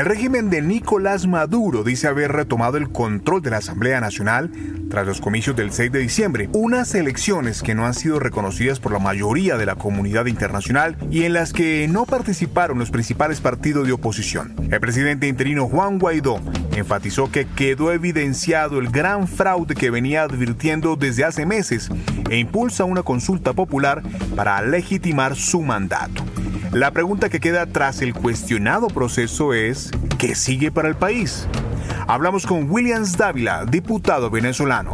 El régimen de Nicolás Maduro dice haber retomado el control de la Asamblea Nacional tras los comicios del 6 de diciembre, unas elecciones que no han sido reconocidas por la mayoría de la comunidad internacional y en las que no participaron los principales partidos de oposición. El presidente interino Juan Guaidó enfatizó que quedó evidenciado el gran fraude que venía advirtiendo desde hace meses e impulsa una consulta popular para legitimar su mandato. La pregunta que queda tras el cuestionado proceso es, ¿qué sigue para el país? Hablamos con Williams Dávila, diputado venezolano.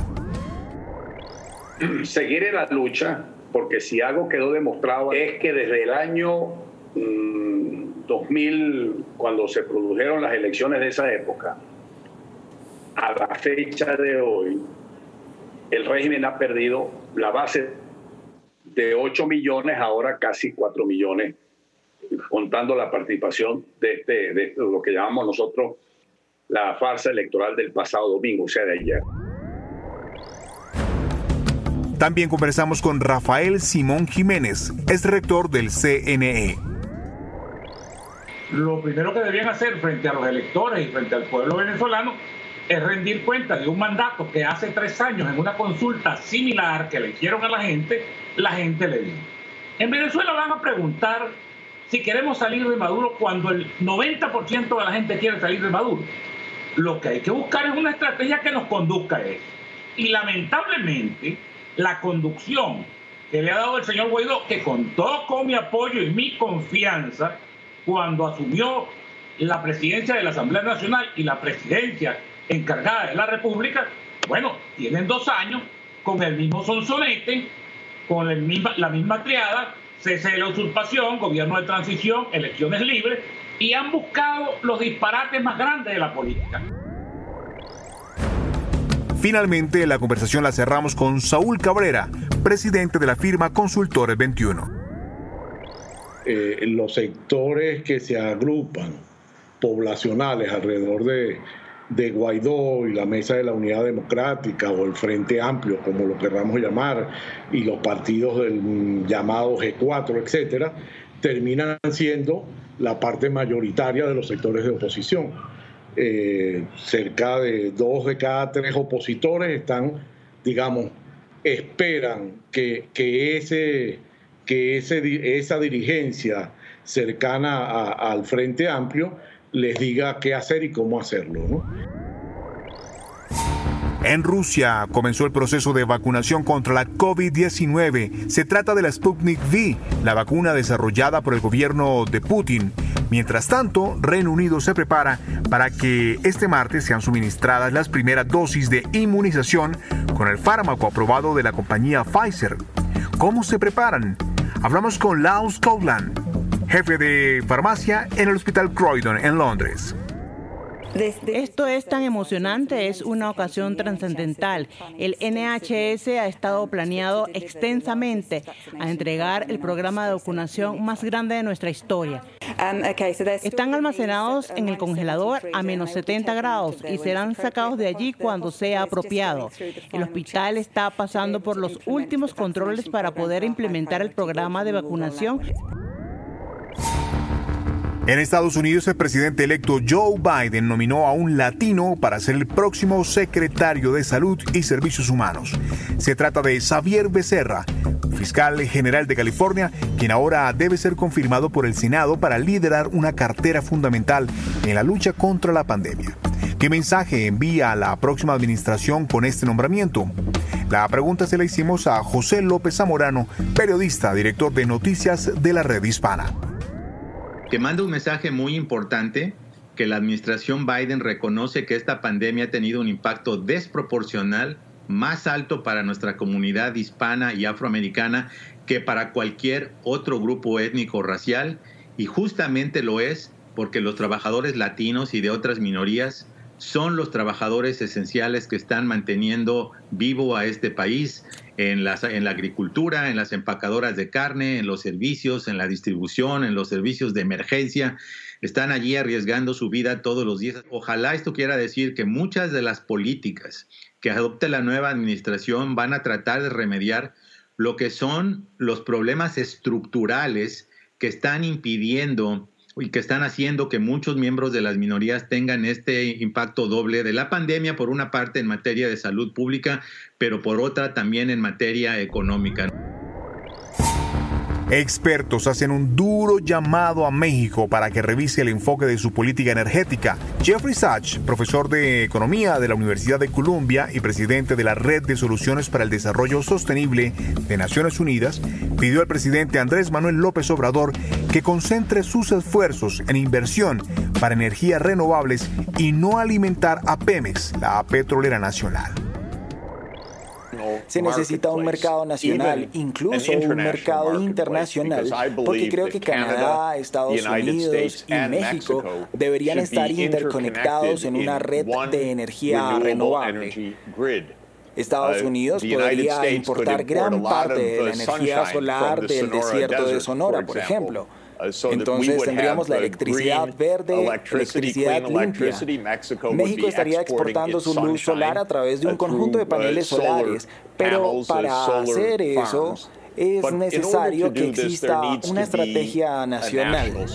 Seguir en la lucha, porque si algo quedó demostrado es que desde el año 2000, mm, cuando se produjeron las elecciones de esa época, a la fecha de hoy, el régimen ha perdido la base de 8 millones, ahora casi 4 millones contando la participación de, este, de lo que llamamos nosotros la farsa electoral del pasado domingo, o sea, de ayer. También conversamos con Rafael Simón Jiménez, es rector del CNE. Lo primero que debían hacer frente a los electores y frente al pueblo venezolano es rendir cuenta de un mandato que hace tres años en una consulta similar que le hicieron a la gente, la gente le dijo. En Venezuela van a preguntar si queremos salir de Maduro cuando el 90% de la gente quiere salir de Maduro. Lo que hay que buscar es una estrategia que nos conduzca a eso. Y lamentablemente, la conducción que le ha dado el señor Guaidó, que contó con mi apoyo y mi confianza cuando asumió la presidencia de la Asamblea Nacional y la presidencia encargada de la República, bueno, tienen dos años con el mismo sonsonete, con el misma, la misma triada, cese de la usurpación, gobierno de transición, elecciones libres, y han buscado los disparates más grandes de la política. Finalmente, la conversación la cerramos con Saúl Cabrera, presidente de la firma Consultores 21. Eh, los sectores que se agrupan poblacionales alrededor de, de Guaidó y la Mesa de la Unidad Democrática o el Frente Amplio, como lo querramos llamar, y los partidos del llamado G4, etcétera, terminan siendo la parte mayoritaria de los sectores de oposición. Eh, cerca de dos de cada tres opositores están, digamos, esperan que, que, ese, que ese, esa dirigencia cercana al Frente Amplio les diga qué hacer y cómo hacerlo. En Rusia comenzó el proceso de vacunación contra la COVID-19. Se trata de la Sputnik V, la vacuna desarrollada por el gobierno de Putin. Mientras tanto, Reino Unido se prepara para que este martes sean suministradas las primeras dosis de inmunización con el fármaco aprobado de la compañía Pfizer. ¿Cómo se preparan? Hablamos con Laos Scotland, jefe de farmacia en el Hospital Croydon en Londres. Esto es tan emocionante, es una ocasión trascendental. El NHS ha estado planeado extensamente a entregar el programa de vacunación más grande de nuestra historia. Um, Están almacenados en el congelador a menos 70 grados y serán sacados de allí cuando sea apropiado. El hospital está pasando por los últimos controles para poder implementar el programa de vacunación En Estados Unidos, el presidente electo Joe Biden nominó a un latino para ser el próximo secretario de Salud y Servicios Humanos. Se trata de Xavier Becerra, fiscal general de California, quien ahora debe ser confirmado por el Senado para liderar una cartera fundamental en la lucha contra la pandemia. ¿Qué mensaje envía a la próxima administración con este nombramiento? La pregunta se la hicimos a José López Zamorano, periodista, director de noticias de la red hispana que manda un mensaje muy importante que la administración Biden reconoce que esta pandemia ha tenido un impacto desproporcional más alto para nuestra comunidad hispana y afroamericana que para cualquier otro grupo étnico o racial y justamente lo es porque los trabajadores latinos y de otras minorías son los trabajadores esenciales que están manteniendo vivo a este país en, las, en la agricultura, en las empacadoras de carne, en los servicios, en la distribución, en los servicios de emergencia. Están allí arriesgando su vida todos los días. Ojalá esto quiera decir que muchas de las políticas que adopte la nueva administración van a tratar de remediar lo que son los problemas estructurales que están impidiendo y que están haciendo que muchos miembros de las minorías tengan este impacto doble de la pandemia, por una parte en materia de salud pública, pero por otra también en materia económica. Expertos hacen un duro llamado a México para que revise el enfoque de su política energética. Jeffrey Sachs, profesor de Economía de la Universidad de Columbia y presidente de la Red de Soluciones para el Desarrollo Sostenible de Naciones Unidas, pidió al presidente Andrés Manuel López Obrador que concentre sus esfuerzos en inversión para energías renovables y no alimentar a Pemex, la petrolera nacional se necesita un mercado nacional, incluso un mercado internacional, porque creo que Canadá, Estados Unidos y México deberían estar interconectados en una red de energía renovable. Estados uh, Unidos podría importar gran parte de la energía solar del desierto de Sonora, por ejemplo. Uh, Entonces tendríamos la electricidad verde, electricidad limpia. México estaría exportando su luz solar a través de un conjunto de uh, paneles solares, pero uh, para hacer eso es necesario que exista una estrategia nacional.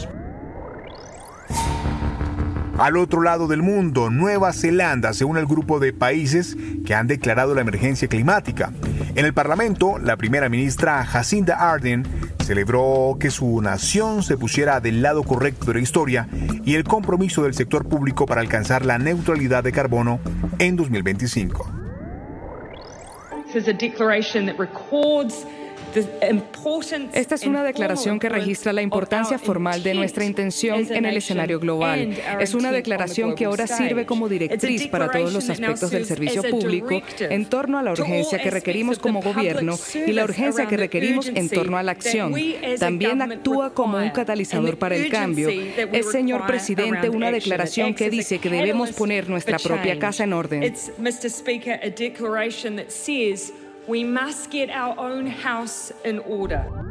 Al otro lado del mundo, Nueva Zelanda se une al grupo de países que han declarado la emergencia climática. En el Parlamento, la primera ministra Jacinda Ardern celebró que su nación se pusiera del lado correcto de la historia y el compromiso del sector público para alcanzar la neutralidad de carbono en 2025. Esta es una declaración que registra la importancia formal de nuestra intención en el escenario global. Es una declaración que ahora sirve como directriz para todos los aspectos del servicio público en torno a la urgencia que requerimos como gobierno y la urgencia que requerimos en torno a la acción. También actúa como un catalizador para el cambio. Es, señor presidente, una declaración que dice que debemos poner nuestra propia casa en orden. We must get our own house in order.